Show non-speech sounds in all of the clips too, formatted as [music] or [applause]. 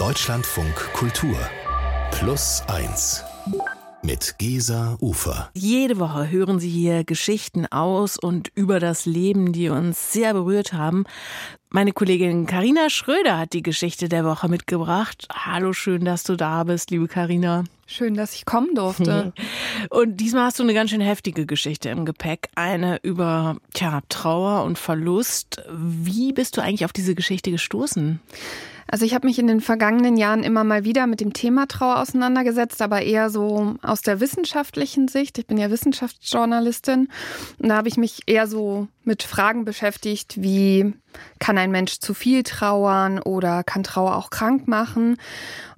Deutschlandfunk Kultur Plus 1 mit Gesa Ufer. Jede Woche hören Sie hier Geschichten aus und über das Leben, die uns sehr berührt haben. Meine Kollegin Karina Schröder hat die Geschichte der Woche mitgebracht. Hallo, schön, dass du da bist, liebe Karina. Schön, dass ich kommen durfte. [laughs] und diesmal hast du eine ganz schön heftige Geschichte im Gepäck, eine über tja, Trauer und Verlust. Wie bist du eigentlich auf diese Geschichte gestoßen? Also ich habe mich in den vergangenen Jahren immer mal wieder mit dem Thema Trauer auseinandergesetzt, aber eher so aus der wissenschaftlichen Sicht. Ich bin ja Wissenschaftsjournalistin und da habe ich mich eher so mit Fragen beschäftigt, wie kann ein Mensch zu viel trauern oder kann Trauer auch krank machen?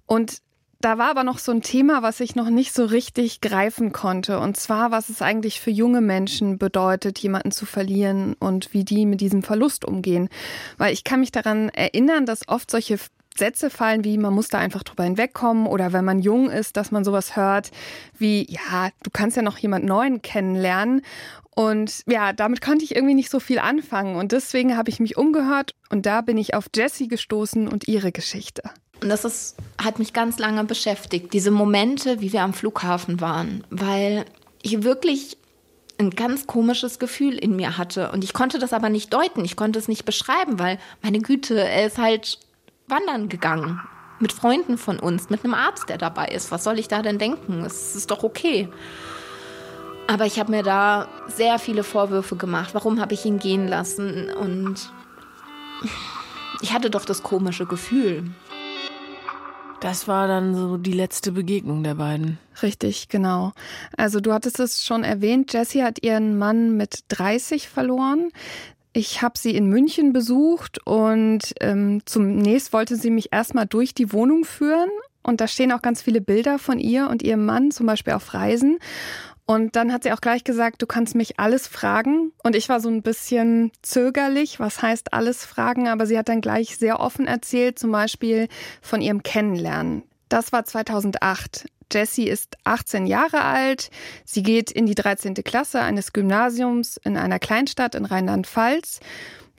Und da war aber noch so ein Thema, was ich noch nicht so richtig greifen konnte. Und zwar, was es eigentlich für junge Menschen bedeutet, jemanden zu verlieren und wie die mit diesem Verlust umgehen. Weil ich kann mich daran erinnern, dass oft solche Sätze fallen wie, man muss da einfach drüber hinwegkommen oder wenn man jung ist, dass man sowas hört wie, ja, du kannst ja noch jemand Neuen kennenlernen. Und ja, damit konnte ich irgendwie nicht so viel anfangen. Und deswegen habe ich mich umgehört und da bin ich auf Jessie gestoßen und ihre Geschichte. Und das ist, hat mich ganz lange beschäftigt, diese Momente, wie wir am Flughafen waren, weil ich wirklich ein ganz komisches Gefühl in mir hatte. Und ich konnte das aber nicht deuten, ich konnte es nicht beschreiben, weil meine Güte, er ist halt wandern gegangen. Mit Freunden von uns, mit einem Arzt, der dabei ist. Was soll ich da denn denken? Es ist doch okay. Aber ich habe mir da sehr viele Vorwürfe gemacht. Warum habe ich ihn gehen lassen? Und ich hatte doch das komische Gefühl. Das war dann so die letzte Begegnung der beiden. Richtig, genau. Also du hattest es schon erwähnt, Jessie hat ihren Mann mit 30 verloren. Ich habe sie in München besucht und ähm, zunächst wollte sie mich erstmal durch die Wohnung führen. Und da stehen auch ganz viele Bilder von ihr und ihrem Mann, zum Beispiel auf Reisen. Und dann hat sie auch gleich gesagt, du kannst mich alles fragen. Und ich war so ein bisschen zögerlich, was heißt alles fragen, aber sie hat dann gleich sehr offen erzählt, zum Beispiel von ihrem Kennenlernen. Das war 2008. Jessie ist 18 Jahre alt. Sie geht in die 13. Klasse eines Gymnasiums in einer Kleinstadt in Rheinland-Pfalz.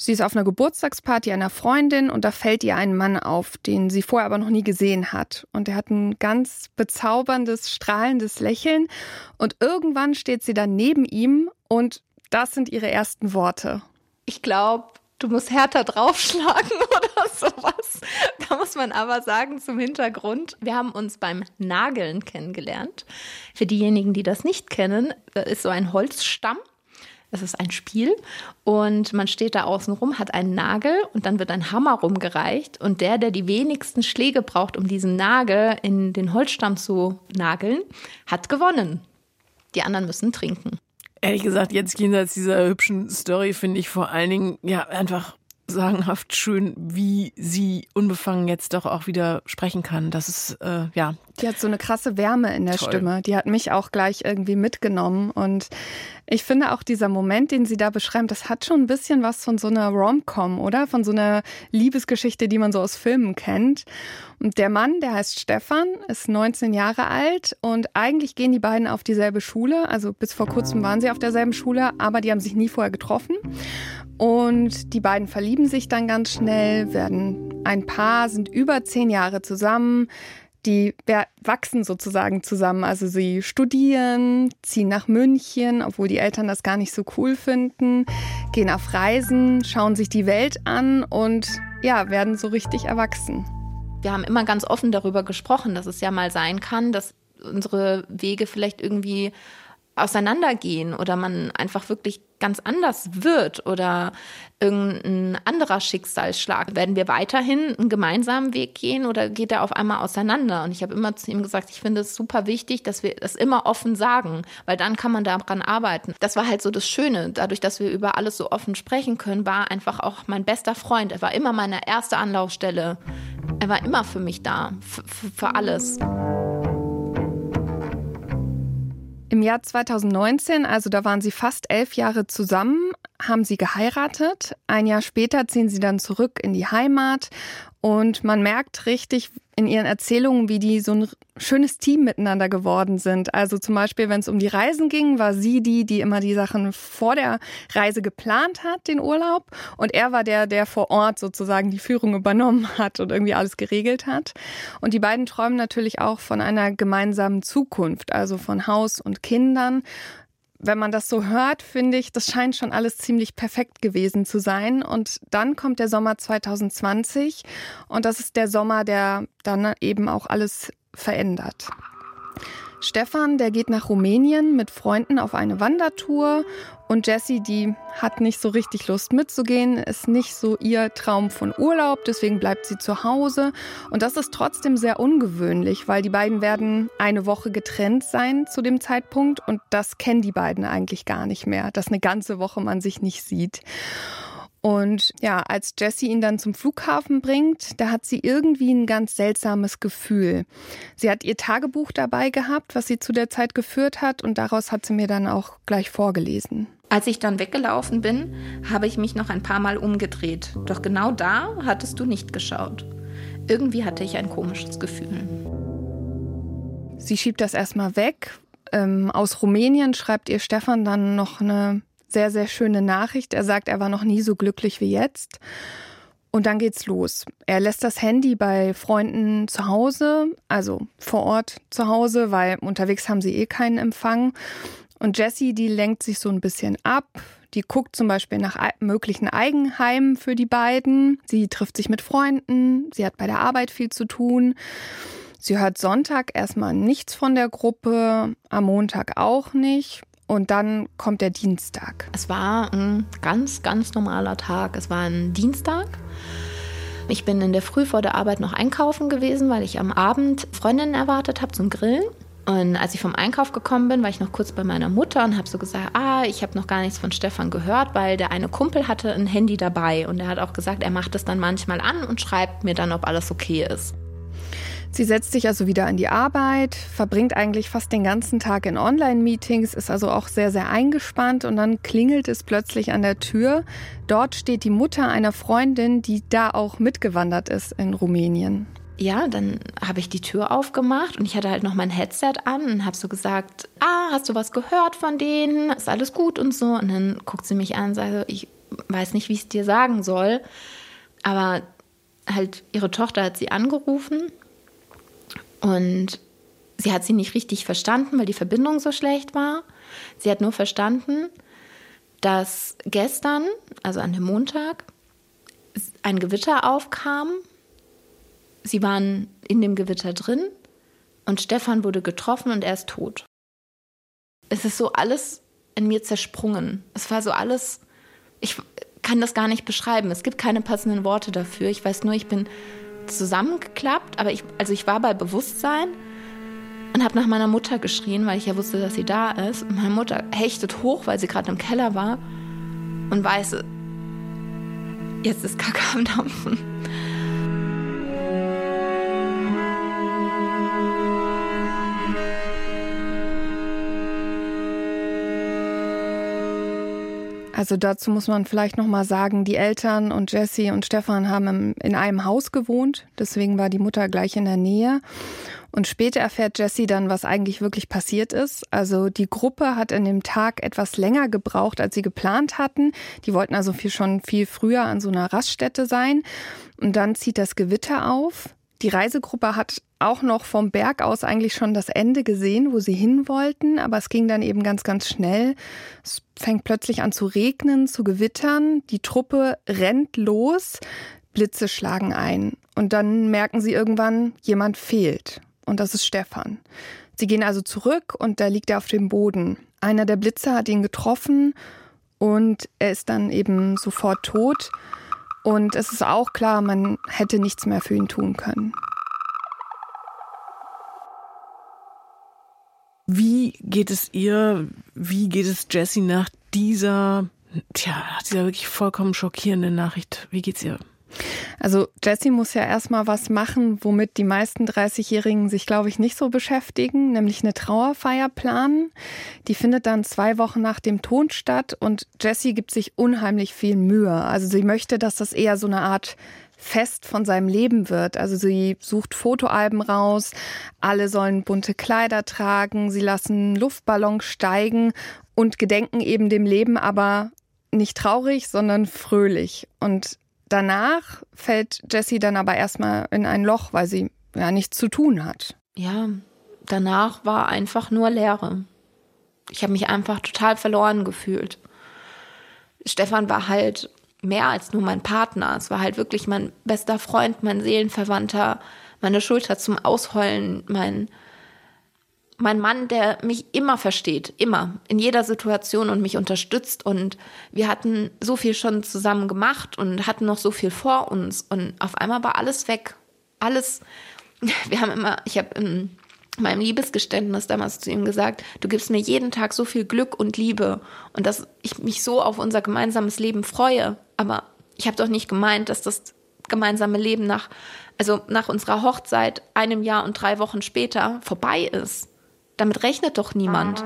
Sie ist auf einer Geburtstagsparty einer Freundin und da fällt ihr ein Mann auf, den sie vorher aber noch nie gesehen hat. Und er hat ein ganz bezauberndes, strahlendes Lächeln. Und irgendwann steht sie dann neben ihm und das sind ihre ersten Worte. Ich glaube, du musst härter draufschlagen [laughs] oder sowas. Da muss man aber sagen zum Hintergrund, wir haben uns beim Nageln kennengelernt. Für diejenigen, die das nicht kennen, da ist so ein Holzstamm es ist ein Spiel und man steht da außen rum, hat einen Nagel und dann wird ein Hammer rumgereicht und der, der die wenigsten Schläge braucht, um diesen Nagel in den Holzstamm zu nageln, hat gewonnen. Die anderen müssen trinken. Ehrlich gesagt, jetzt jenseits dieser hübschen Story finde ich vor allen Dingen ja einfach sagenhaft schön, wie sie unbefangen jetzt doch auch wieder sprechen kann. Das ist, äh, ja. Die hat so eine krasse Wärme in der Toll. Stimme. Die hat mich auch gleich irgendwie mitgenommen. Und ich finde auch dieser Moment, den sie da beschreibt, das hat schon ein bisschen was von so einer Rom-Com, oder? Von so einer Liebesgeschichte, die man so aus Filmen kennt. Und der Mann, der heißt Stefan, ist 19 Jahre alt und eigentlich gehen die beiden auf dieselbe Schule. Also bis vor kurzem waren sie auf derselben Schule, aber die haben sich nie vorher getroffen. Und die beiden verlieben sich dann ganz schnell, werden ein Paar, sind über zehn Jahre zusammen. Die wachsen sozusagen zusammen. Also sie studieren, ziehen nach München, obwohl die Eltern das gar nicht so cool finden, gehen auf Reisen, schauen sich die Welt an und ja, werden so richtig erwachsen. Wir haben immer ganz offen darüber gesprochen, dass es ja mal sein kann, dass unsere Wege vielleicht irgendwie auseinandergehen oder man einfach wirklich ganz anders wird oder irgendein anderer Schicksalsschlag. Werden wir weiterhin einen gemeinsamen Weg gehen oder geht er auf einmal auseinander? Und ich habe immer zu ihm gesagt, ich finde es super wichtig, dass wir das immer offen sagen, weil dann kann man daran arbeiten. Das war halt so das Schöne. Dadurch, dass wir über alles so offen sprechen können, war einfach auch mein bester Freund. Er war immer meine erste Anlaufstelle. Er war immer für mich da, für alles. Im Jahr 2019, also da waren sie fast elf Jahre zusammen, haben sie geheiratet. Ein Jahr später ziehen sie dann zurück in die Heimat und man merkt richtig in ihren Erzählungen, wie die so ein schönes Team miteinander geworden sind. Also zum Beispiel, wenn es um die Reisen ging, war sie die, die immer die Sachen vor der Reise geplant hat, den Urlaub. Und er war der, der vor Ort sozusagen die Führung übernommen hat und irgendwie alles geregelt hat. Und die beiden träumen natürlich auch von einer gemeinsamen Zukunft, also von Haus und Kindern wenn man das so hört, finde ich, das scheint schon alles ziemlich perfekt gewesen zu sein. Und dann kommt der Sommer 2020 und das ist der Sommer, der dann eben auch alles verändert. Stefan, der geht nach Rumänien mit Freunden auf eine Wandertour. Und Jessie, die hat nicht so richtig Lust mitzugehen, ist nicht so ihr Traum von Urlaub, deswegen bleibt sie zu Hause. Und das ist trotzdem sehr ungewöhnlich, weil die beiden werden eine Woche getrennt sein zu dem Zeitpunkt. Und das kennen die beiden eigentlich gar nicht mehr, dass eine ganze Woche man sich nicht sieht. Und ja, als Jessie ihn dann zum Flughafen bringt, da hat sie irgendwie ein ganz seltsames Gefühl. Sie hat ihr Tagebuch dabei gehabt, was sie zu der Zeit geführt hat, und daraus hat sie mir dann auch gleich vorgelesen. Als ich dann weggelaufen bin, habe ich mich noch ein paar Mal umgedreht. Doch genau da hattest du nicht geschaut. Irgendwie hatte ich ein komisches Gefühl. Sie schiebt das erstmal weg. Ähm, aus Rumänien schreibt ihr Stefan dann noch eine sehr, sehr schöne Nachricht. Er sagt, er war noch nie so glücklich wie jetzt. Und dann geht's los. Er lässt das Handy bei Freunden zu Hause, also vor Ort zu Hause, weil unterwegs haben sie eh keinen Empfang. Und Jessie, die lenkt sich so ein bisschen ab. Die guckt zum Beispiel nach möglichen Eigenheimen für die beiden. Sie trifft sich mit Freunden. Sie hat bei der Arbeit viel zu tun. Sie hört Sonntag erstmal nichts von der Gruppe, am Montag auch nicht. Und dann kommt der Dienstag. Es war ein ganz, ganz normaler Tag. Es war ein Dienstag. Ich bin in der Früh vor der Arbeit noch einkaufen gewesen, weil ich am Abend Freundinnen erwartet habe zum Grillen. Und als ich vom Einkauf gekommen bin, war ich noch kurz bei meiner Mutter und habe so gesagt, ah, ich habe noch gar nichts von Stefan gehört, weil der eine Kumpel hatte ein Handy dabei und er hat auch gesagt, er macht es dann manchmal an und schreibt mir dann, ob alles okay ist. Sie setzt sich also wieder an die Arbeit, verbringt eigentlich fast den ganzen Tag in Online-Meetings, ist also auch sehr, sehr eingespannt und dann klingelt es plötzlich an der Tür. Dort steht die Mutter einer Freundin, die da auch mitgewandert ist in Rumänien. Ja, dann habe ich die Tür aufgemacht und ich hatte halt noch mein Headset an und habe so gesagt, ah, hast du was gehört von denen? Ist alles gut und so. Und dann guckt sie mich an und sagt, ich weiß nicht, wie ich es dir sagen soll. Aber halt ihre Tochter hat sie angerufen und sie hat sie nicht richtig verstanden, weil die Verbindung so schlecht war. Sie hat nur verstanden, dass gestern, also an dem Montag, ein Gewitter aufkam. Sie waren in dem Gewitter drin und Stefan wurde getroffen und er ist tot. Es ist so alles in mir zersprungen. Es war so alles, ich kann das gar nicht beschreiben. Es gibt keine passenden Worte dafür. Ich weiß nur, ich bin zusammengeklappt, aber ich, also ich war bei Bewusstsein und habe nach meiner Mutter geschrien, weil ich ja wusste, dass sie da ist. Und meine Mutter hechtet hoch, weil sie gerade im Keller war und weiß, jetzt ist Kacke am Dampfen. Also dazu muss man vielleicht noch mal sagen, die Eltern und Jesse und Stefan haben in einem Haus gewohnt, deswegen war die Mutter gleich in der Nähe. Und später erfährt Jesse dann, was eigentlich wirklich passiert ist. Also die Gruppe hat an dem Tag etwas länger gebraucht, als sie geplant hatten. Die wollten also viel, schon viel früher an so einer Raststätte sein. Und dann zieht das Gewitter auf. Die Reisegruppe hat auch noch vom Berg aus eigentlich schon das Ende gesehen, wo sie hin wollten, aber es ging dann eben ganz, ganz schnell. Es fängt plötzlich an zu regnen, zu gewittern. Die Truppe rennt los, Blitze schlagen ein. Und dann merken sie irgendwann, jemand fehlt. Und das ist Stefan. Sie gehen also zurück und da liegt er auf dem Boden. Einer der Blitze hat ihn getroffen und er ist dann eben sofort tot. Und es ist auch klar, man hätte nichts mehr für ihn tun können. Wie geht es ihr, wie geht es Jessie nach dieser, tja, nach dieser wirklich vollkommen schockierenden Nachricht? Wie geht's ihr? Also Jessie muss ja erstmal was machen, womit die meisten 30-Jährigen sich, glaube ich, nicht so beschäftigen, nämlich eine Trauerfeier planen. Die findet dann zwei Wochen nach dem Tod statt und Jessie gibt sich unheimlich viel Mühe. Also sie möchte, dass das eher so eine Art Fest von seinem Leben wird. Also sie sucht Fotoalben raus, alle sollen bunte Kleider tragen, sie lassen Luftballons steigen und gedenken eben dem Leben, aber nicht traurig, sondern fröhlich. Und danach fällt Jessie dann aber erstmal in ein Loch, weil sie ja nichts zu tun hat. Ja, danach war einfach nur Leere. Ich habe mich einfach total verloren gefühlt. Stefan war halt mehr als nur mein Partner. Es war halt wirklich mein bester Freund, mein Seelenverwandter, meine Schulter zum Ausheulen, mein, mein Mann, der mich immer versteht, immer, in jeder Situation und mich unterstützt. Und wir hatten so viel schon zusammen gemacht und hatten noch so viel vor uns. Und auf einmal war alles weg. Alles. [laughs] Wir haben immer, ich habe im meinem Liebesgeständnis damals zu ihm gesagt, du gibst mir jeden Tag so viel Glück und Liebe und dass ich mich so auf unser gemeinsames Leben freue. Aber ich habe doch nicht gemeint, dass das gemeinsame Leben nach, also nach unserer Hochzeit einem Jahr und drei Wochen später vorbei ist. Damit rechnet doch niemand.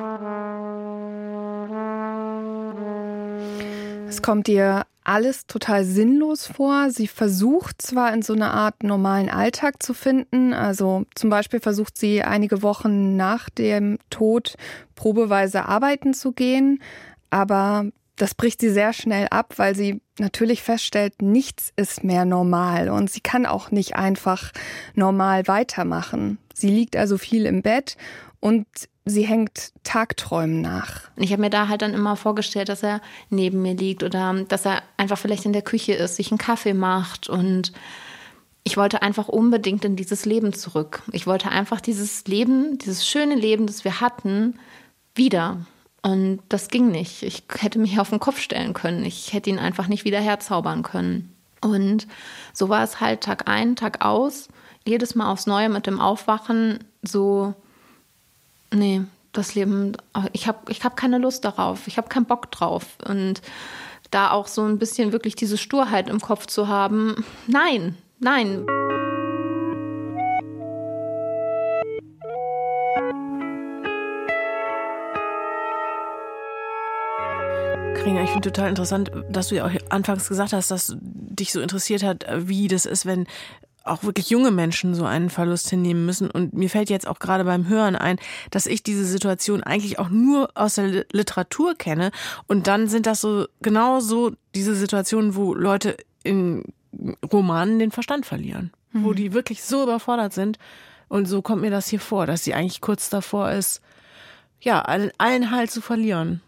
Es kommt ihr alles total sinnlos vor. Sie versucht zwar in so eine Art normalen Alltag zu finden, also zum Beispiel versucht sie einige Wochen nach dem Tod probeweise arbeiten zu gehen, aber das bricht sie sehr schnell ab, weil sie natürlich feststellt, nichts ist mehr normal und sie kann auch nicht einfach normal weitermachen. Sie liegt also viel im Bett und sie hängt Tagträumen nach. Ich habe mir da halt dann immer vorgestellt, dass er neben mir liegt oder dass er einfach vielleicht in der Küche ist, sich einen Kaffee macht und ich wollte einfach unbedingt in dieses Leben zurück. Ich wollte einfach dieses Leben, dieses schöne Leben, das wir hatten, wieder. Und das ging nicht. Ich hätte mich auf den Kopf stellen können. Ich hätte ihn einfach nicht wieder herzaubern können. Und so war es halt Tag ein, Tag aus. Jedes Mal aufs Neue mit dem Aufwachen so nee, das Leben, ich habe ich hab keine Lust darauf, ich habe keinen Bock drauf. Und da auch so ein bisschen wirklich diese Sturheit im Kopf zu haben, nein, nein. Ich finde total interessant, dass du ja auch anfangs gesagt hast, dass dich so interessiert hat, wie das ist, wenn auch wirklich junge Menschen so einen Verlust hinnehmen müssen. Und mir fällt jetzt auch gerade beim Hören ein, dass ich diese Situation eigentlich auch nur aus der Literatur kenne. Und dann sind das so genau so diese Situationen, wo Leute in Romanen den Verstand verlieren. Mhm. Wo die wirklich so überfordert sind. Und so kommt mir das hier vor, dass sie eigentlich kurz davor ist, ja, allen, allen Halt zu verlieren.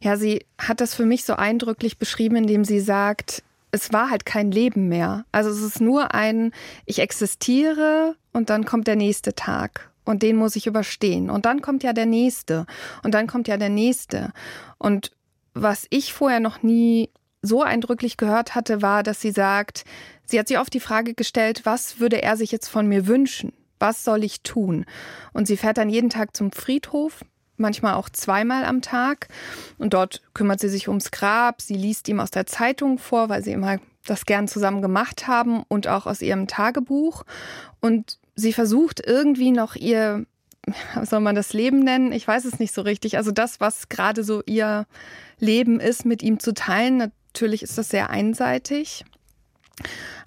Ja, sie hat das für mich so eindrücklich beschrieben, indem sie sagt, es war halt kein Leben mehr. Also es ist nur ein, ich existiere und dann kommt der nächste Tag und den muss ich überstehen. Und dann kommt ja der nächste und dann kommt ja der nächste. Und was ich vorher noch nie so eindrücklich gehört hatte, war, dass sie sagt, sie hat sich oft die Frage gestellt, was würde er sich jetzt von mir wünschen? Was soll ich tun? Und sie fährt dann jeden Tag zum Friedhof, manchmal auch zweimal am Tag. Und dort kümmert sie sich ums Grab. Sie liest ihm aus der Zeitung vor, weil sie immer das gern zusammen gemacht haben und auch aus ihrem Tagebuch. Und sie versucht irgendwie noch ihr, [laughs] soll man das Leben nennen? Ich weiß es nicht so richtig. Also das, was gerade so ihr Leben ist, mit ihm zu teilen. Natürlich ist das sehr einseitig.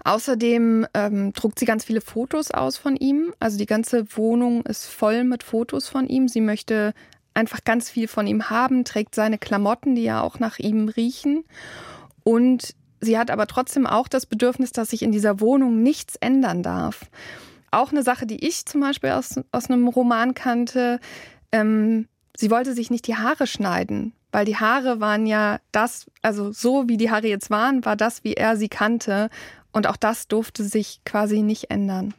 Außerdem ähm, druckt sie ganz viele Fotos aus von ihm. Also die ganze Wohnung ist voll mit Fotos von ihm. Sie möchte einfach ganz viel von ihm haben, trägt seine Klamotten, die ja auch nach ihm riechen. Und sie hat aber trotzdem auch das Bedürfnis, dass sich in dieser Wohnung nichts ändern darf. Auch eine Sache, die ich zum Beispiel aus, aus einem Roman kannte. Ähm, sie wollte sich nicht die Haare schneiden, weil die Haare waren ja das, also so wie die Haare jetzt waren, war das, wie er sie kannte. Und auch das durfte sich quasi nicht ändern.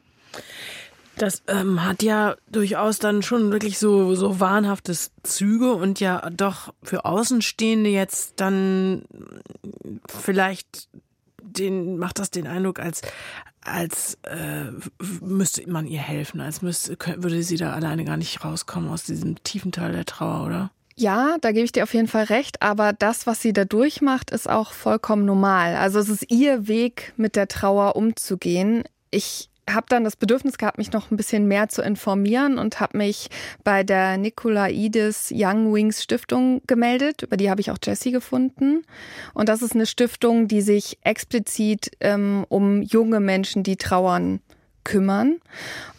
Das ähm, hat ja durchaus dann schon wirklich so, so wahnhaftes Züge und ja doch für Außenstehende jetzt dann vielleicht den, macht das den Eindruck, als, als äh, müsste man ihr helfen, als müsste, würde sie da alleine gar nicht rauskommen aus diesem tiefen Teil der Trauer, oder? Ja, da gebe ich dir auf jeden Fall recht, aber das, was sie da durchmacht, ist auch vollkommen normal. Also es ist ihr Weg, mit der Trauer umzugehen. Ich habe dann das Bedürfnis gehabt, mich noch ein bisschen mehr zu informieren und habe mich bei der Nikolaidis Young Wings Stiftung gemeldet. Über die habe ich auch Jessie gefunden. Und das ist eine Stiftung, die sich explizit ähm, um junge Menschen, die trauern, kümmern.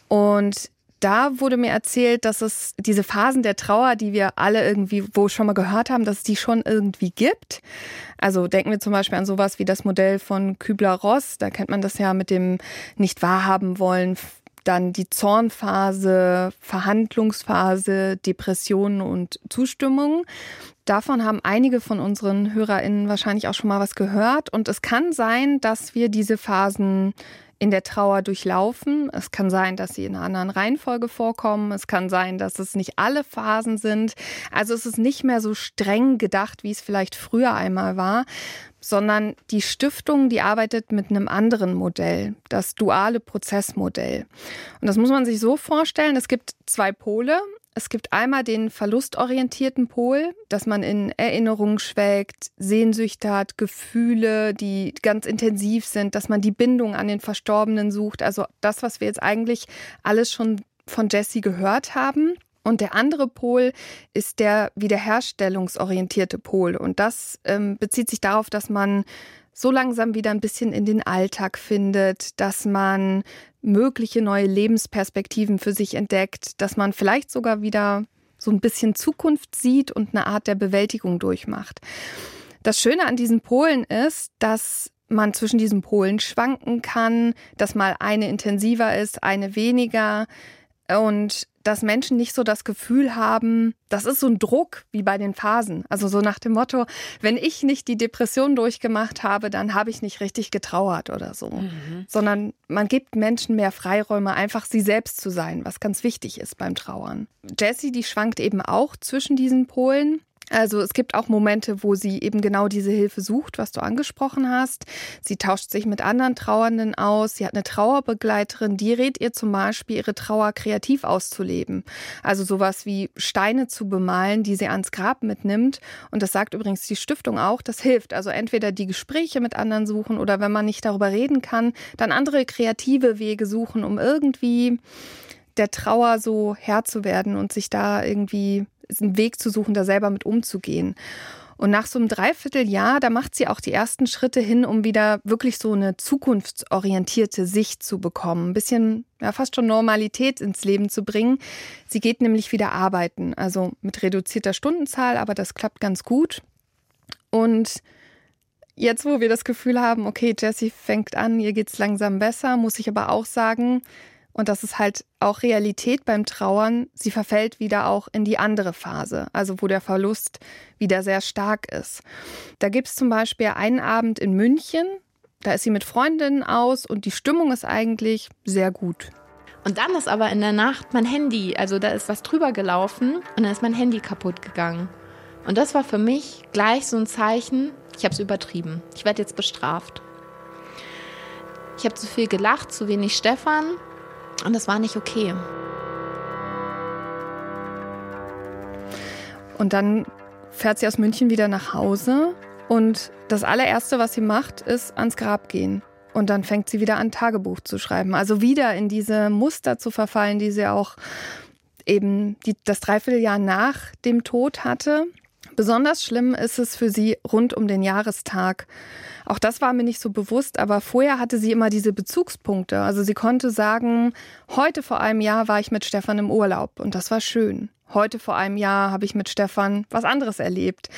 Und da wurde mir erzählt, dass es diese Phasen der Trauer, die wir alle irgendwie wo schon mal gehört haben, dass es die schon irgendwie gibt. Also denken wir zum Beispiel an sowas wie das Modell von Kübler-Ross. Da kennt man das ja mit dem nicht wahrhaben wollen, dann die Zornphase, Verhandlungsphase, Depressionen und Zustimmung. Davon haben einige von unseren HörerInnen wahrscheinlich auch schon mal was gehört. Und es kann sein, dass wir diese Phasen in der Trauer durchlaufen. Es kann sein, dass sie in einer anderen Reihenfolge vorkommen. Es kann sein, dass es nicht alle Phasen sind. Also es ist nicht mehr so streng gedacht, wie es vielleicht früher einmal war, sondern die Stiftung, die arbeitet mit einem anderen Modell, das duale Prozessmodell. Und das muss man sich so vorstellen, es gibt zwei Pole. Es gibt einmal den verlustorientierten Pol, dass man in Erinnerungen schwelgt, Sehnsüchte hat, Gefühle, die ganz intensiv sind, dass man die Bindung an den Verstorbenen sucht. Also das, was wir jetzt eigentlich alles schon von Jesse gehört haben. Und der andere Pol ist der wiederherstellungsorientierte Pol. Und das ähm, bezieht sich darauf, dass man so langsam wieder ein bisschen in den Alltag findet, dass man mögliche neue Lebensperspektiven für sich entdeckt, dass man vielleicht sogar wieder so ein bisschen Zukunft sieht und eine Art der Bewältigung durchmacht. Das Schöne an diesen Polen ist, dass man zwischen diesen Polen schwanken kann, dass mal eine intensiver ist, eine weniger. Und dass Menschen nicht so das Gefühl haben, das ist so ein Druck wie bei den Phasen. Also so nach dem Motto, wenn ich nicht die Depression durchgemacht habe, dann habe ich nicht richtig getrauert oder so. Mhm. Sondern man gibt Menschen mehr Freiräume, einfach sie selbst zu sein, was ganz wichtig ist beim Trauern. Jessie, die schwankt eben auch zwischen diesen Polen. Also es gibt auch Momente, wo sie eben genau diese Hilfe sucht, was du angesprochen hast. Sie tauscht sich mit anderen Trauernden aus. Sie hat eine Trauerbegleiterin, die rät ihr zum Beispiel, ihre Trauer kreativ auszuleben. Also sowas wie Steine zu bemalen, die sie ans Grab mitnimmt. Und das sagt übrigens die Stiftung auch, das hilft. Also entweder die Gespräche mit anderen suchen oder wenn man nicht darüber reden kann, dann andere kreative Wege suchen, um irgendwie der Trauer so Herr zu werden und sich da irgendwie einen Weg zu suchen, da selber mit umzugehen. Und nach so einem Dreivierteljahr, da macht sie auch die ersten Schritte hin, um wieder wirklich so eine zukunftsorientierte Sicht zu bekommen. Ein bisschen, ja, fast schon Normalität ins Leben zu bringen. Sie geht nämlich wieder arbeiten, also mit reduzierter Stundenzahl, aber das klappt ganz gut. Und jetzt, wo wir das Gefühl haben, okay, Jessie fängt an, ihr geht's langsam besser, muss ich aber auch sagen, und das ist halt auch Realität beim Trauern. Sie verfällt wieder auch in die andere Phase, also wo der Verlust wieder sehr stark ist. Da gibt es zum Beispiel einen Abend in München, da ist sie mit Freundinnen aus und die Stimmung ist eigentlich sehr gut. Und dann ist aber in der Nacht mein Handy, also da ist was drüber gelaufen und dann ist mein Handy kaputt gegangen. Und das war für mich gleich so ein Zeichen, ich habe es übertrieben. Ich werde jetzt bestraft. Ich habe zu viel gelacht, zu wenig Stefan und das war nicht okay. Und dann fährt sie aus München wieder nach Hause und das allererste, was sie macht, ist ans Grab gehen. Und dann fängt sie wieder an, Tagebuch zu schreiben. Also wieder in diese Muster zu verfallen, die sie auch eben die, das Dreivierteljahr nach dem Tod hatte. Besonders schlimm ist es für sie rund um den Jahrestag. Auch das war mir nicht so bewusst, aber vorher hatte sie immer diese Bezugspunkte. Also sie konnte sagen, heute vor einem Jahr war ich mit Stefan im Urlaub und das war schön. Heute vor einem Jahr habe ich mit Stefan was anderes erlebt.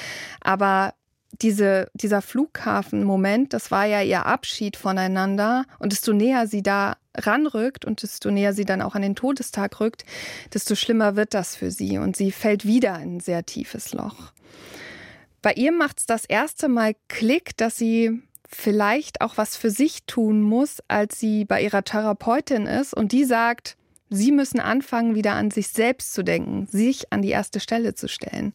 Aber diese, dieser Flughafenmoment, das war ja ihr Abschied voneinander. Und desto näher sie da ranrückt und desto näher sie dann auch an den Todestag rückt, desto schlimmer wird das für sie. Und sie fällt wieder in ein sehr tiefes Loch. Bei ihr macht es das erste Mal Klick, dass sie vielleicht auch was für sich tun muss, als sie bei ihrer Therapeutin ist und die sagt, sie müssen anfangen, wieder an sich selbst zu denken, sich an die erste Stelle zu stellen.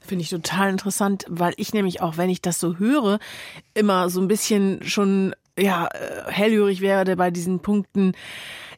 Finde ich total interessant, weil ich nämlich auch, wenn ich das so höre, immer so ein bisschen schon ja hellhörig werde bei diesen Punkten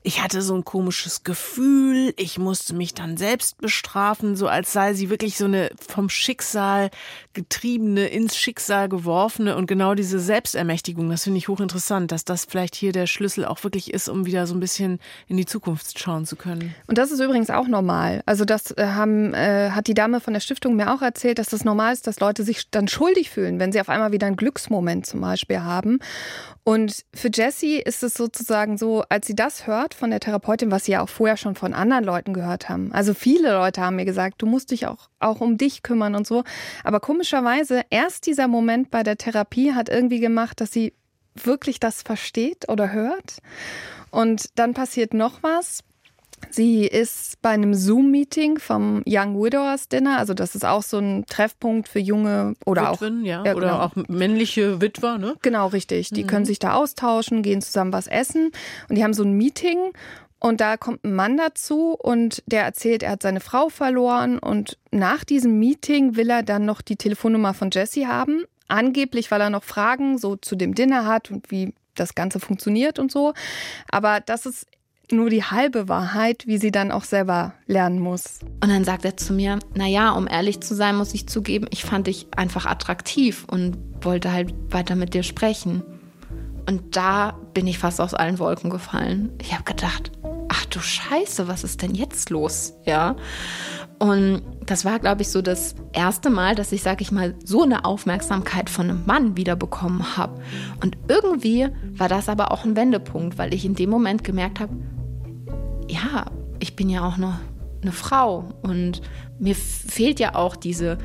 ich hatte so ein komisches Gefühl, ich musste mich dann selbst bestrafen, so als sei sie wirklich so eine vom Schicksal getriebene, ins Schicksal geworfene und genau diese Selbstermächtigung, das finde ich hochinteressant, dass das vielleicht hier der Schlüssel auch wirklich ist, um wieder so ein bisschen in die Zukunft schauen zu können. Und das ist übrigens auch normal. Also das äh, haben, äh, hat die Dame von der Stiftung mir auch erzählt, dass das normal ist, dass Leute sich dann schuldig fühlen, wenn sie auf einmal wieder einen Glücksmoment zum Beispiel haben. Und für Jessie ist es sozusagen so, als sie das hört von der Therapeutin, was sie ja auch vorher schon von anderen Leuten gehört haben. Also viele Leute haben mir gesagt, du musst dich auch, auch um dich kümmern und so. Aber komischerweise, erst dieser Moment bei der Therapie hat irgendwie gemacht, dass sie wirklich das versteht oder hört. Und dann passiert noch was. Sie ist bei einem Zoom-Meeting vom Young Widowers Dinner, also das ist auch so ein Treffpunkt für junge oder Witwen, auch ja, ja oder genau. auch männliche Witwer, ne? Genau, richtig. Die mhm. können sich da austauschen, gehen zusammen was essen und die haben so ein Meeting und da kommt ein Mann dazu und der erzählt, er hat seine Frau verloren und nach diesem Meeting will er dann noch die Telefonnummer von Jesse haben, angeblich, weil er noch Fragen so zu dem Dinner hat und wie das Ganze funktioniert und so. Aber das ist nur die halbe Wahrheit, wie sie dann auch selber lernen muss. Und dann sagt er zu mir, naja, um ehrlich zu sein, muss ich zugeben, ich fand dich einfach attraktiv und wollte halt weiter mit dir sprechen. Und da bin ich fast aus allen Wolken gefallen. Ich habe gedacht, ach du Scheiße, was ist denn jetzt los? Ja. Und das war, glaube ich, so das erste Mal, dass ich, sag ich mal, so eine Aufmerksamkeit von einem Mann wiederbekommen habe. Und irgendwie war das aber auch ein Wendepunkt, weil ich in dem Moment gemerkt habe, ja, ich bin ja auch noch eine Frau und mir fehlt ja auch diese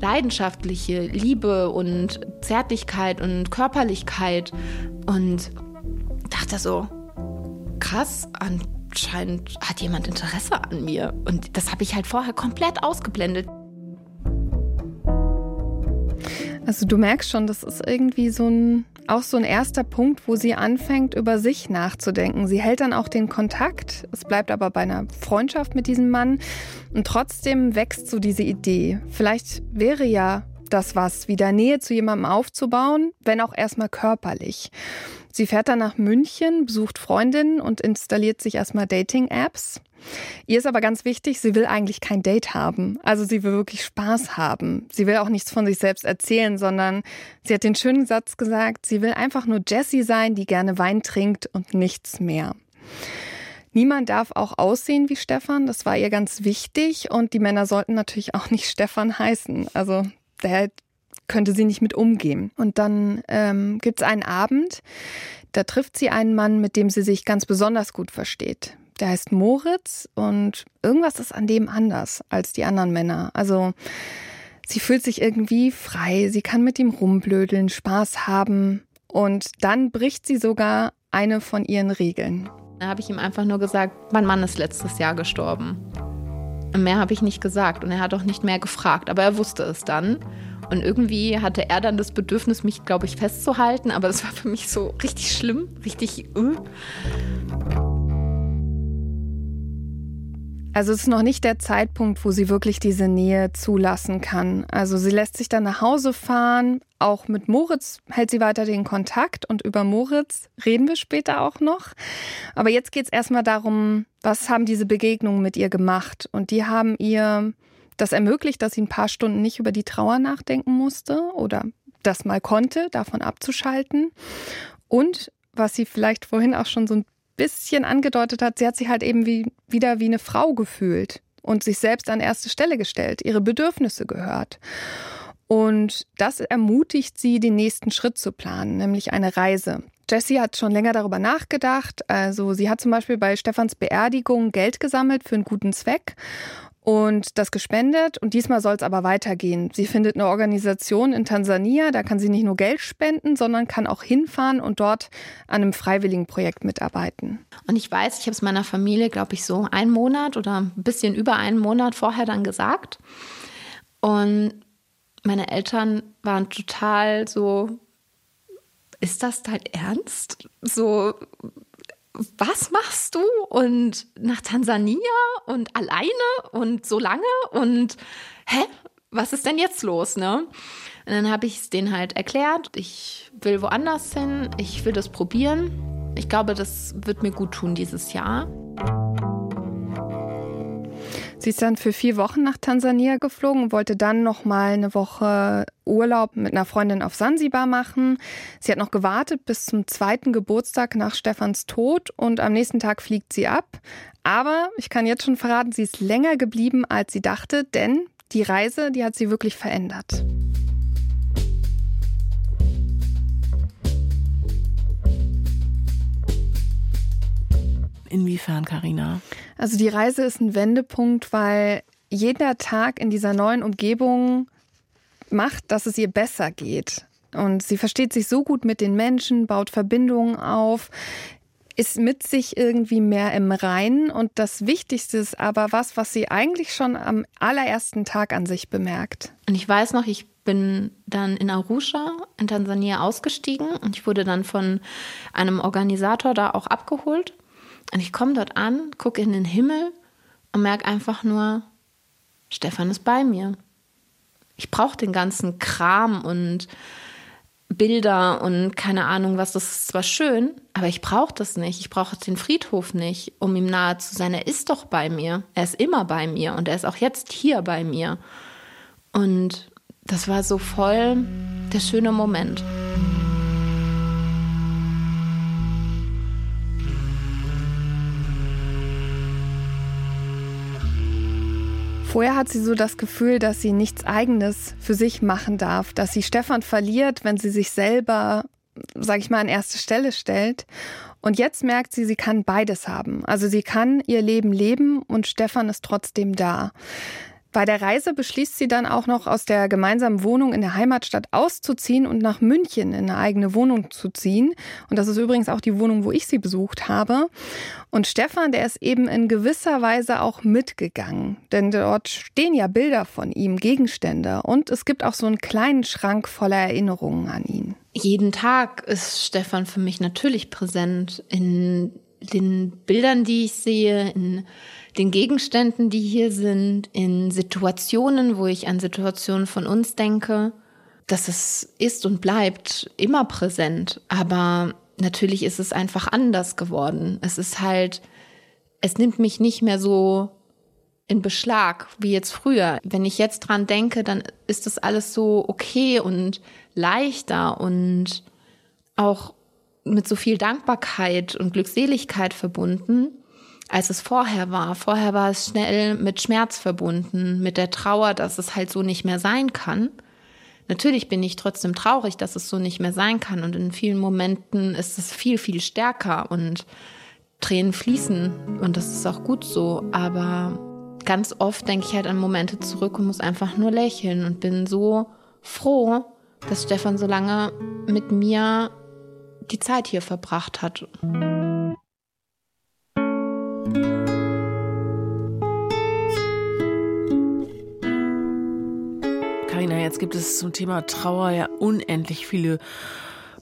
leidenschaftliche Liebe und Zärtlichkeit und Körperlichkeit und dachte so, krass, anscheinend hat jemand Interesse an mir und das habe ich halt vorher komplett ausgeblendet. Also du merkst schon, das ist irgendwie so ein auch so ein erster Punkt, wo sie anfängt, über sich nachzudenken. Sie hält dann auch den Kontakt. Es bleibt aber bei einer Freundschaft mit diesem Mann. Und trotzdem wächst so diese Idee. Vielleicht wäre ja das was, wieder Nähe zu jemandem aufzubauen, wenn auch erstmal körperlich. Sie fährt dann nach München, besucht Freundinnen und installiert sich erstmal Dating-Apps. Ihr ist aber ganz wichtig, sie will eigentlich kein Date haben. Also sie will wirklich Spaß haben. Sie will auch nichts von sich selbst erzählen, sondern sie hat den schönen Satz gesagt, sie will einfach nur Jessie sein, die gerne Wein trinkt und nichts mehr. Niemand darf auch aussehen wie Stefan, das war ihr ganz wichtig und die Männer sollten natürlich auch nicht Stefan heißen. Also der könnte sie nicht mit umgehen. Und dann ähm, gibt es einen Abend, da trifft sie einen Mann, mit dem sie sich ganz besonders gut versteht der heißt Moritz und irgendwas ist an dem anders als die anderen Männer. Also sie fühlt sich irgendwie frei, sie kann mit ihm rumblödeln, Spaß haben und dann bricht sie sogar eine von ihren Regeln. Da habe ich ihm einfach nur gesagt, mein Mann ist letztes Jahr gestorben. Mehr habe ich nicht gesagt und er hat auch nicht mehr gefragt, aber er wusste es dann. Und irgendwie hatte er dann das Bedürfnis, mich, glaube ich, festzuhalten, aber das war für mich so richtig schlimm, richtig. Uh. Also es ist noch nicht der Zeitpunkt, wo sie wirklich diese Nähe zulassen kann. Also sie lässt sich dann nach Hause fahren. Auch mit Moritz hält sie weiter den Kontakt und über Moritz reden wir später auch noch. Aber jetzt geht es erstmal darum, was haben diese Begegnungen mit ihr gemacht? Und die haben ihr das ermöglicht, dass sie ein paar Stunden nicht über die Trauer nachdenken musste oder das mal konnte, davon abzuschalten. Und was sie vielleicht vorhin auch schon so ein bisschen angedeutet hat, sie hat sich halt eben wie, wieder wie eine Frau gefühlt und sich selbst an erste Stelle gestellt, ihre Bedürfnisse gehört. Und das ermutigt sie, den nächsten Schritt zu planen, nämlich eine Reise. Jessie hat schon länger darüber nachgedacht. Also sie hat zum Beispiel bei Stefans Beerdigung Geld gesammelt für einen guten Zweck und das gespendet. Und diesmal soll es aber weitergehen. Sie findet eine Organisation in Tansania, da kann sie nicht nur Geld spenden, sondern kann auch hinfahren und dort an einem Freiwilligenprojekt mitarbeiten. Und ich weiß, ich habe es meiner Familie, glaube ich, so einen Monat oder ein bisschen über einen Monat vorher dann gesagt. Und meine Eltern waren total so, ist das dein Ernst? So, was machst du? Und nach Tansania und alleine und so lange und hä? Was ist denn jetzt los, ne? Und dann habe ich es denen halt erklärt, ich will woanders hin, ich will das probieren. Ich glaube, das wird mir gut tun dieses Jahr. Sie ist dann für vier Wochen nach Tansania geflogen und wollte dann noch mal eine Woche Urlaub mit einer Freundin auf Sansibar machen. Sie hat noch gewartet bis zum zweiten Geburtstag nach Stefans Tod und am nächsten Tag fliegt sie ab. Aber ich kann jetzt schon verraten, sie ist länger geblieben, als sie dachte, denn die Reise, die hat sie wirklich verändert. Inwiefern, Karina? Also die Reise ist ein Wendepunkt, weil jeder Tag in dieser neuen Umgebung macht, dass es ihr besser geht. Und sie versteht sich so gut mit den Menschen, baut Verbindungen auf, ist mit sich irgendwie mehr im Reinen. Und das Wichtigste ist aber was, was sie eigentlich schon am allerersten Tag an sich bemerkt. Und ich weiß noch, ich bin dann in Arusha in Tansania ausgestiegen und ich wurde dann von einem Organisator da auch abgeholt. Und ich komme dort an, gucke in den Himmel und merke einfach nur, Stefan ist bei mir. Ich brauche den ganzen Kram und Bilder und keine Ahnung was. Das ist zwar schön, aber ich brauche das nicht. Ich brauche den Friedhof nicht, um ihm nahe zu sein. Er ist doch bei mir. Er ist immer bei mir und er ist auch jetzt hier bei mir. Und das war so voll der schöne Moment. Vorher hat sie so das Gefühl, dass sie nichts Eigenes für sich machen darf, dass sie Stefan verliert, wenn sie sich selber, sag ich mal, an erste Stelle stellt. Und jetzt merkt sie, sie kann beides haben. Also sie kann ihr Leben leben und Stefan ist trotzdem da. Bei der Reise beschließt sie dann auch noch aus der gemeinsamen Wohnung in der Heimatstadt auszuziehen und nach München in eine eigene Wohnung zu ziehen. Und das ist übrigens auch die Wohnung, wo ich sie besucht habe. Und Stefan, der ist eben in gewisser Weise auch mitgegangen. Denn dort stehen ja Bilder von ihm, Gegenstände. Und es gibt auch so einen kleinen Schrank voller Erinnerungen an ihn. Jeden Tag ist Stefan für mich natürlich präsent in den Bildern, die ich sehe, in den Gegenständen, die hier sind, in Situationen, wo ich an Situationen von uns denke. dass es ist und bleibt immer präsent. Aber natürlich ist es einfach anders geworden. Es ist halt, es nimmt mich nicht mehr so in Beschlag wie jetzt früher. Wenn ich jetzt dran denke, dann ist das alles so okay und leichter und auch mit so viel Dankbarkeit und Glückseligkeit verbunden als es vorher war. Vorher war es schnell mit Schmerz verbunden, mit der Trauer, dass es halt so nicht mehr sein kann. Natürlich bin ich trotzdem traurig, dass es so nicht mehr sein kann. Und in vielen Momenten ist es viel, viel stärker und Tränen fließen. Und das ist auch gut so. Aber ganz oft denke ich halt an Momente zurück und muss einfach nur lächeln und bin so froh, dass Stefan so lange mit mir die Zeit hier verbracht hat. Carina, jetzt gibt es zum Thema Trauer ja unendlich viele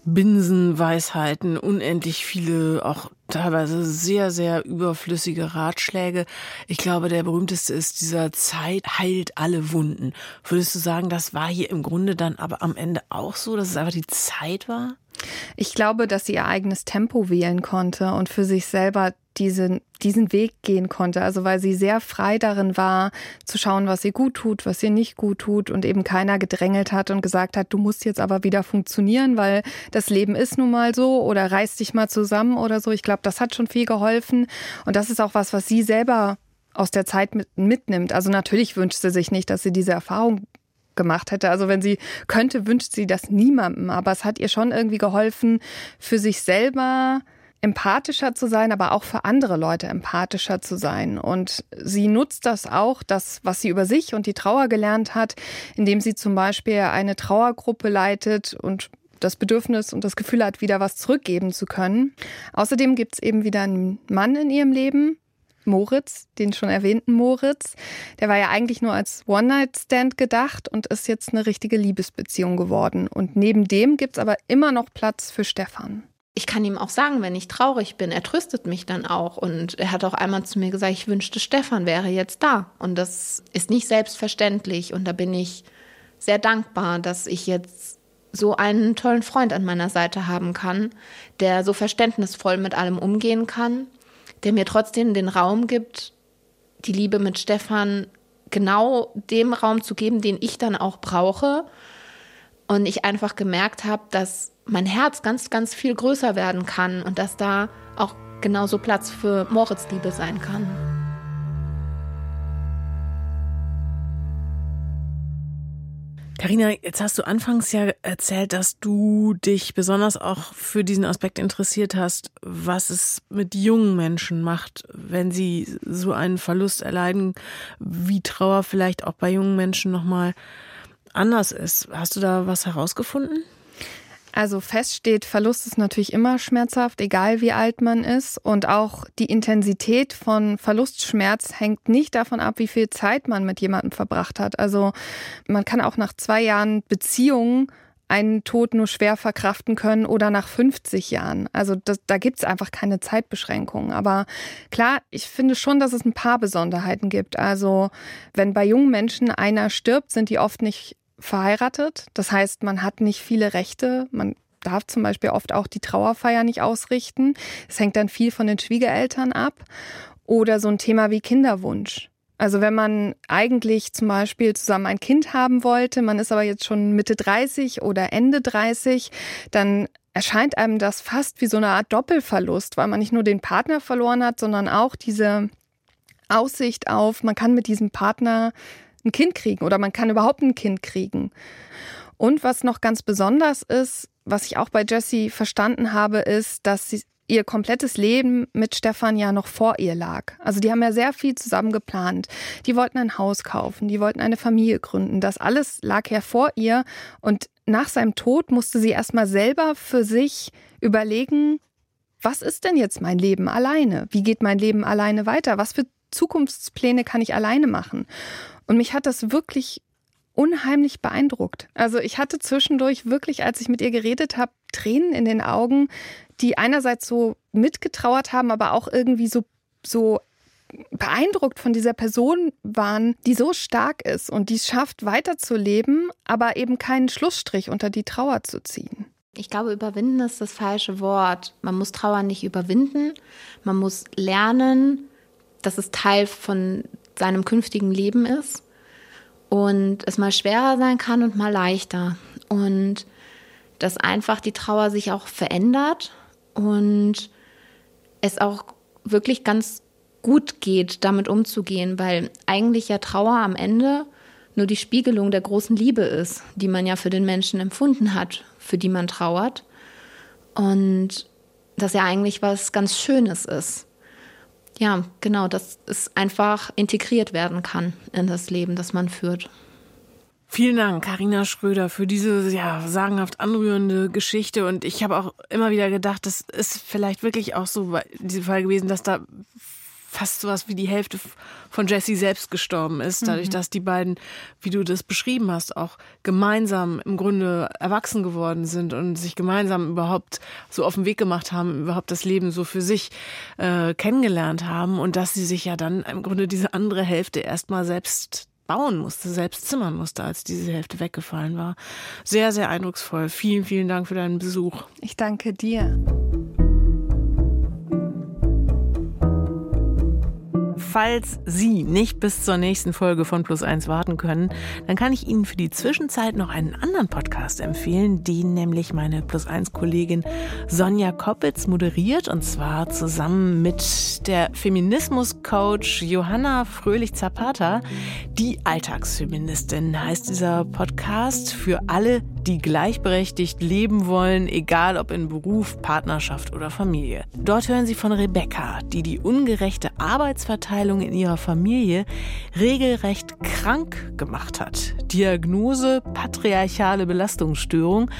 Binsenweisheiten, unendlich viele auch teilweise sehr, sehr überflüssige Ratschläge. Ich glaube, der berühmteste ist dieser Zeit heilt alle Wunden. Würdest du sagen, das war hier im Grunde dann aber am Ende auch so, dass es einfach die Zeit war? Ich glaube, dass sie ihr eigenes Tempo wählen konnte und für sich selber diesen, diesen Weg gehen konnte. Also weil sie sehr frei darin war, zu schauen, was ihr gut tut, was ihr nicht gut tut und eben keiner gedrängelt hat und gesagt hat, du musst jetzt aber wieder funktionieren, weil das Leben ist nun mal so oder reiß dich mal zusammen oder so. Ich glaube, das hat schon viel geholfen und das ist auch was, was sie selber aus der Zeit mit, mitnimmt. Also natürlich wünscht sie sich nicht, dass sie diese Erfahrung gemacht hätte. Also wenn sie könnte, wünscht sie das niemandem. Aber es hat ihr schon irgendwie geholfen, für sich selber empathischer zu sein, aber auch für andere Leute empathischer zu sein. Und sie nutzt das auch, das, was sie über sich und die Trauer gelernt hat, indem sie zum Beispiel eine Trauergruppe leitet und das Bedürfnis und das Gefühl hat, wieder was zurückgeben zu können. Außerdem gibt es eben wieder einen Mann in ihrem Leben, Moritz, den schon erwähnten Moritz. Der war ja eigentlich nur als One-Night-Stand gedacht und ist jetzt eine richtige Liebesbeziehung geworden. Und neben dem gibt es aber immer noch Platz für Stefan ich kann ihm auch sagen, wenn ich traurig bin, er tröstet mich dann auch. Und er hat auch einmal zu mir gesagt, ich wünschte, Stefan wäre jetzt da. Und das ist nicht selbstverständlich. Und da bin ich sehr dankbar, dass ich jetzt so einen tollen Freund an meiner Seite haben kann, der so verständnisvoll mit allem umgehen kann, der mir trotzdem den Raum gibt, die Liebe mit Stefan genau dem Raum zu geben, den ich dann auch brauche. Und ich einfach gemerkt habe, dass mein Herz ganz, ganz viel größer werden kann und dass da auch genauso Platz für Moritz Liebe sein kann. Carina, jetzt hast du anfangs ja erzählt, dass du dich besonders auch für diesen Aspekt interessiert hast, was es mit jungen Menschen macht, wenn sie so einen Verlust erleiden, wie Trauer vielleicht auch bei jungen Menschen nochmal anders ist. Hast du da was herausgefunden? Also fest steht, Verlust ist natürlich immer schmerzhaft, egal wie alt man ist. Und auch die Intensität von Verlustschmerz hängt nicht davon ab, wie viel Zeit man mit jemandem verbracht hat. Also man kann auch nach zwei Jahren Beziehung einen Tod nur schwer verkraften können oder nach 50 Jahren. Also das, da gibt es einfach keine Zeitbeschränkungen. Aber klar, ich finde schon, dass es ein paar Besonderheiten gibt. Also wenn bei jungen Menschen einer stirbt, sind die oft nicht verheiratet. Das heißt, man hat nicht viele Rechte. Man darf zum Beispiel oft auch die Trauerfeier nicht ausrichten. Es hängt dann viel von den Schwiegereltern ab. Oder so ein Thema wie Kinderwunsch. Also wenn man eigentlich zum Beispiel zusammen ein Kind haben wollte, man ist aber jetzt schon Mitte 30 oder Ende 30, dann erscheint einem das fast wie so eine Art Doppelverlust, weil man nicht nur den Partner verloren hat, sondern auch diese Aussicht auf, man kann mit diesem Partner ein Kind kriegen oder man kann überhaupt ein Kind kriegen. Und was noch ganz besonders ist, was ich auch bei Jessie verstanden habe, ist, dass sie ihr komplettes Leben mit Stefan ja noch vor ihr lag. Also die haben ja sehr viel zusammen geplant. Die wollten ein Haus kaufen, die wollten eine Familie gründen. Das alles lag ja vor ihr und nach seinem Tod musste sie erstmal selber für sich überlegen, was ist denn jetzt mein Leben alleine? Wie geht mein Leben alleine weiter? Was für Zukunftspläne kann ich alleine machen? Und mich hat das wirklich unheimlich beeindruckt. Also ich hatte zwischendurch wirklich, als ich mit ihr geredet habe, Tränen in den Augen, die einerseits so mitgetrauert haben, aber auch irgendwie so, so beeindruckt von dieser Person waren, die so stark ist und die es schafft, weiterzuleben, aber eben keinen Schlussstrich unter die Trauer zu ziehen. Ich glaube, überwinden ist das falsche Wort. Man muss Trauer nicht überwinden. Man muss lernen, dass es Teil von seinem künftigen Leben ist und es mal schwerer sein kann und mal leichter und dass einfach die Trauer sich auch verändert und es auch wirklich ganz gut geht, damit umzugehen, weil eigentlich ja Trauer am Ende nur die Spiegelung der großen Liebe ist, die man ja für den Menschen empfunden hat, für die man trauert. Und dass ja eigentlich was ganz Schönes ist ja, genau, dass es einfach integriert werden kann in das Leben, das man führt. Vielen Dank, Karina Schröder, für diese ja, sagenhaft anrührende Geschichte. Und ich habe auch immer wieder gedacht, das ist vielleicht wirklich auch so in diesem Fall gewesen, dass da fast so was wie die Hälfte von Jesse selbst gestorben ist, dadurch, mhm. dass die beiden, wie du das beschrieben hast, auch gemeinsam im Grunde erwachsen geworden sind und sich gemeinsam überhaupt so auf den Weg gemacht haben, überhaupt das Leben so für sich äh, kennengelernt haben und dass sie sich ja dann im Grunde diese andere Hälfte erstmal selbst bauen musste, selbst zimmern musste, als diese Hälfte weggefallen war. Sehr, sehr eindrucksvoll. Vielen, vielen Dank für deinen Besuch. Ich danke dir. Falls Sie nicht bis zur nächsten Folge von Plus 1 warten können, dann kann ich Ihnen für die Zwischenzeit noch einen anderen Podcast empfehlen, den nämlich meine Plus 1 Kollegin Sonja Koppitz moderiert und zwar zusammen mit der Feminismus-Coach Johanna Fröhlich-Zapata. Die Alltagsfeministin heißt dieser Podcast für alle, die gleichberechtigt leben wollen, egal ob in Beruf, Partnerschaft oder Familie. Dort hören Sie von Rebecca, die die ungerechte Arbeitsverteilung in ihrer Familie regelrecht krank gemacht hat. Diagnose patriarchale Belastungsstörung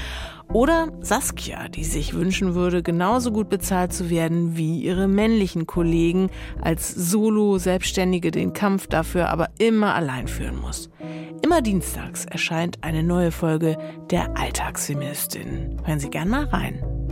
oder Saskia, die sich wünschen würde, genauso gut bezahlt zu werden wie ihre männlichen Kollegen, als Solo-Selbstständige den Kampf dafür aber immer allein führen muss. Immer dienstags erscheint eine neue Folge der Alltagsfeministin. Hören Sie gern mal rein.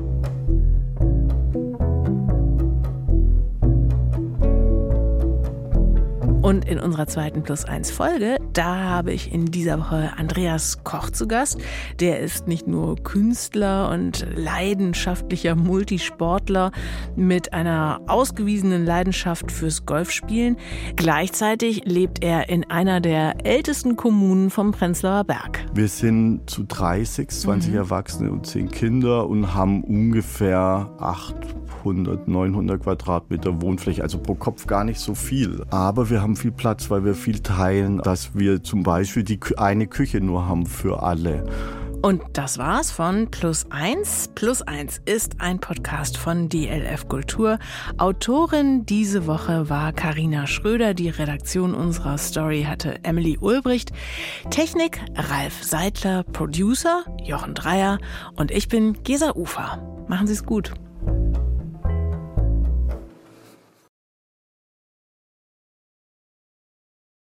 Und in unserer zweiten Plus 1 Folge, da habe ich in dieser Woche Andreas Koch zu Gast. Der ist nicht nur Künstler und leidenschaftlicher Multisportler mit einer ausgewiesenen Leidenschaft fürs Golfspielen. Gleichzeitig lebt er in einer der ältesten Kommunen vom Prenzlauer Berg. Wir sind zu 30, 20 mhm. Erwachsene und 10 Kinder und haben ungefähr 800, 900 Quadratmeter Wohnfläche, also pro Kopf gar nicht so viel. Aber wir haben viel Platz, weil wir viel teilen, dass wir zum Beispiel die eine Küche nur haben für alle. Und das war's von Plus Eins. Plus Eins ist ein Podcast von DLF Kultur. Autorin diese Woche war Karina Schröder. Die Redaktion unserer Story hatte Emily Ulbricht. Technik Ralf Seidler. Producer Jochen Dreier. Und ich bin Gesa Ufer. Machen Sie es gut.